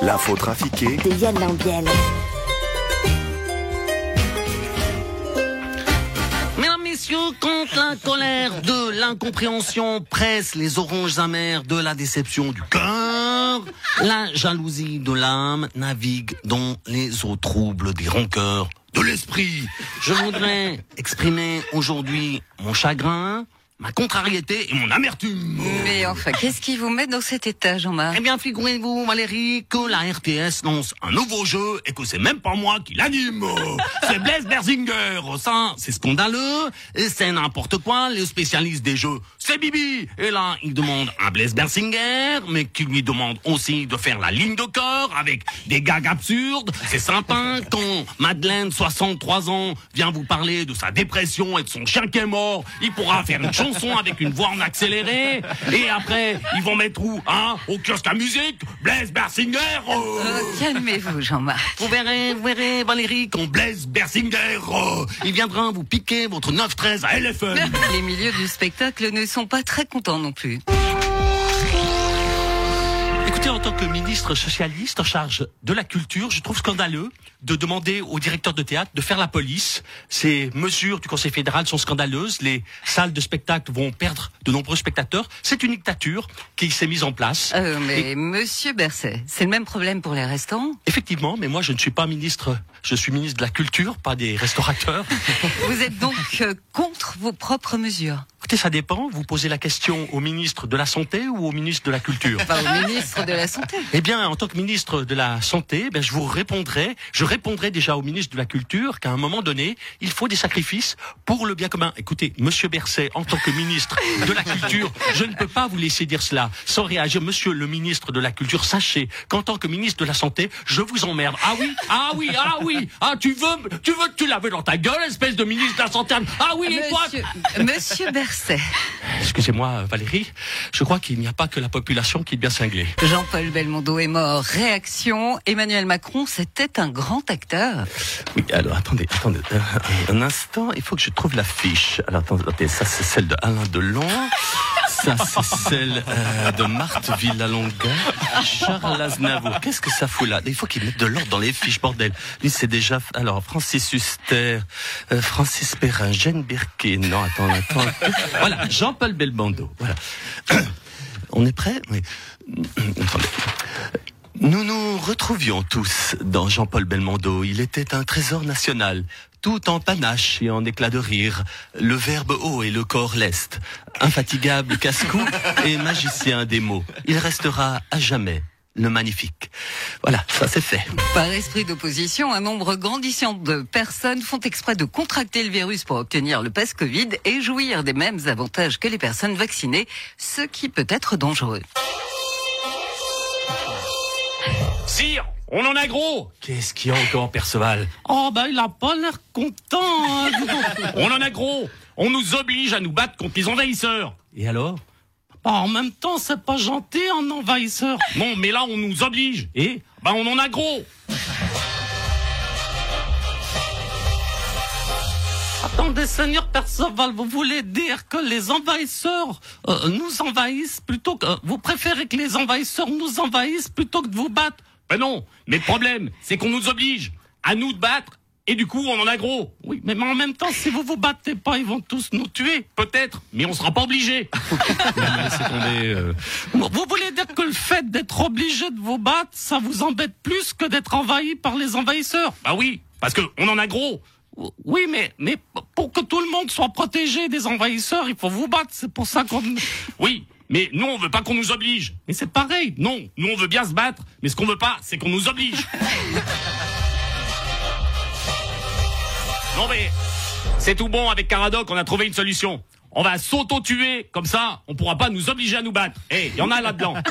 L'info trafiquée de Yann Lambiel. Mesdames, messieurs, quand la colère de l'incompréhension presse les oranges amères de la déception du cœur, la jalousie de l'âme navigue dans les eaux troubles des rancœurs de l'esprit. Je voudrais exprimer aujourd'hui mon chagrin, ma contrariété et mon amertume. Mais enfin, qu'est-ce qui vous met dans cet état, Jean-Marc? Eh bien, figurez-vous, Valérie, que la RTS lance un nouveau jeu et que c'est même pas moi qui l'anime. C'est Blaise Berzinger. Ça, c'est scandaleux. Et c'est n'importe quoi. Les spécialistes des jeux, c'est Bibi. Et là, il demande un Blaise Berzinger, mais qui lui demande aussi de faire la ligne de corps avec des gags absurdes. C'est sympa quand Madeleine, 63 ans, vient vous parler de sa dépression et de son chien qui est mort. Il pourra faire une chanson avec une voix en accéléré. Et après, ils vont mettre où Hein Au kiosque à musique? Blaise Berzinger euh. Euh, Calmez-vous, Jean-Marc. Vous verrez, vous verrez, Valérie, quand Blaise Berzinger, euh, il viendra vous piquer votre 9-13 à LFM. Les milieux du spectacle ne sont pas très contents non plus. Écoutez, en tant que ministre socialiste en charge de la culture, je trouve scandaleux de demander au directeur de théâtre de faire la police. Ces mesures du Conseil fédéral sont scandaleuses. Les salles de spectacle vont perdre de nombreux spectateurs. C'est une dictature qui s'est mise en place. Euh, mais Monsieur Berset, c'est le même problème pour les restaurants? Effectivement, mais moi je ne suis pas ministre, je suis ministre de la culture, pas des restaurateurs. Vous êtes donc euh, contre vos propres mesures? Écoutez, ça dépend. Vous posez la question au ministre de la Santé ou au ministre de la Culture? Enfin, au ministre de la Santé. Eh bien, en tant que ministre de la Santé, ben, je vous répondrai, je répondrai déjà au ministre de la Culture qu'à un moment donné, il faut des sacrifices pour le bien commun. Écoutez, Monsieur Berset, en tant que ministre de la Culture, je ne peux pas vous laisser dire cela sans réagir. Monsieur le ministre de la Culture, sachez qu'en tant que ministre de la Santé, je vous emmerde. Ah oui, ah oui, ah oui, ah tu veux, tu veux que tu laves dans ta gueule, espèce de ministre de la Santé? Ah oui, et toi? Monsieur, Monsieur Berset. Excusez-moi, Valérie, je crois qu'il n'y a pas que la population qui est bien cinglée. Jean-Paul Belmondo est mort. Réaction, Emmanuel Macron, c'était un grand acteur. Oui, alors attendez, attendez, euh, un instant, il faut que je trouve la fiche. Alors attendez, attendez, ça c'est celle de Alain Delon. Ça, c'est celle euh, de Marthe Villalonga, Charles Aznavour. Qu'est-ce que ça fout là? Il faut qu'ils mettent de l'ordre dans les fiches, bordel. Lui, c'est déjà... Alors, Francis Huster, euh, Francis Perrin, Jeanne Birkin. Non, attends, attends. Voilà, Jean-Paul Belmondo. Voilà. On est prêt? Oui. Attendez. Nous nous retrouvions tous dans Jean-Paul Belmondo. Il était un trésor national, tout en panache et en éclat de rire, le verbe haut et le corps leste, infatigable casse-cou et magicien des mots. Il restera à jamais le magnifique. Voilà, ça c'est fait. Par esprit d'opposition, un nombre grandissant de personnes font exprès de contracter le virus pour obtenir le pass Covid et jouir des mêmes avantages que les personnes vaccinées, ce qui peut être dangereux. Sire, on en a gros. Qu'est-ce qu'il y a encore, Perceval? Oh bah il a pas l'air content hein. On en a gros. On nous oblige à nous battre contre les envahisseurs. Et alors? Bah, En même temps, c'est pas gentil un envahisseur. Non, mais là on nous oblige. Et? Bah on en a gros. Attendez, Seigneur Perceval, vous voulez dire que les envahisseurs euh, nous envahissent plutôt que... euh, vous préférez que les envahisseurs nous envahissent plutôt que de vous battre Ben non, mais le problème, c'est qu'on nous oblige à nous de battre, et du coup, on en a gros. Oui, mais en même temps, si vous vous battez pas, ils vont tous nous tuer. Peut-être, mais on sera pas obligé. Euh. Vous voulez dire que le fait d'être obligé de vous battre, ça vous embête plus que d'être envahi par les envahisseurs? Bah oui, parce que on en a gros. Oui, mais, mais pour que tout le monde soit protégé des envahisseurs, il faut vous battre. C'est pour ça qu'on... Oui, mais nous, on veut pas qu'on nous oblige. Mais c'est pareil. Non, nous, on veut bien se battre. Mais ce qu'on veut pas, c'est qu'on nous oblige. non, mais c'est tout bon avec Caradoc, on a trouvé une solution. On va s'auto-tuer, comme ça, on pourra pas nous obliger à nous battre. Eh, il y en a là-dedans.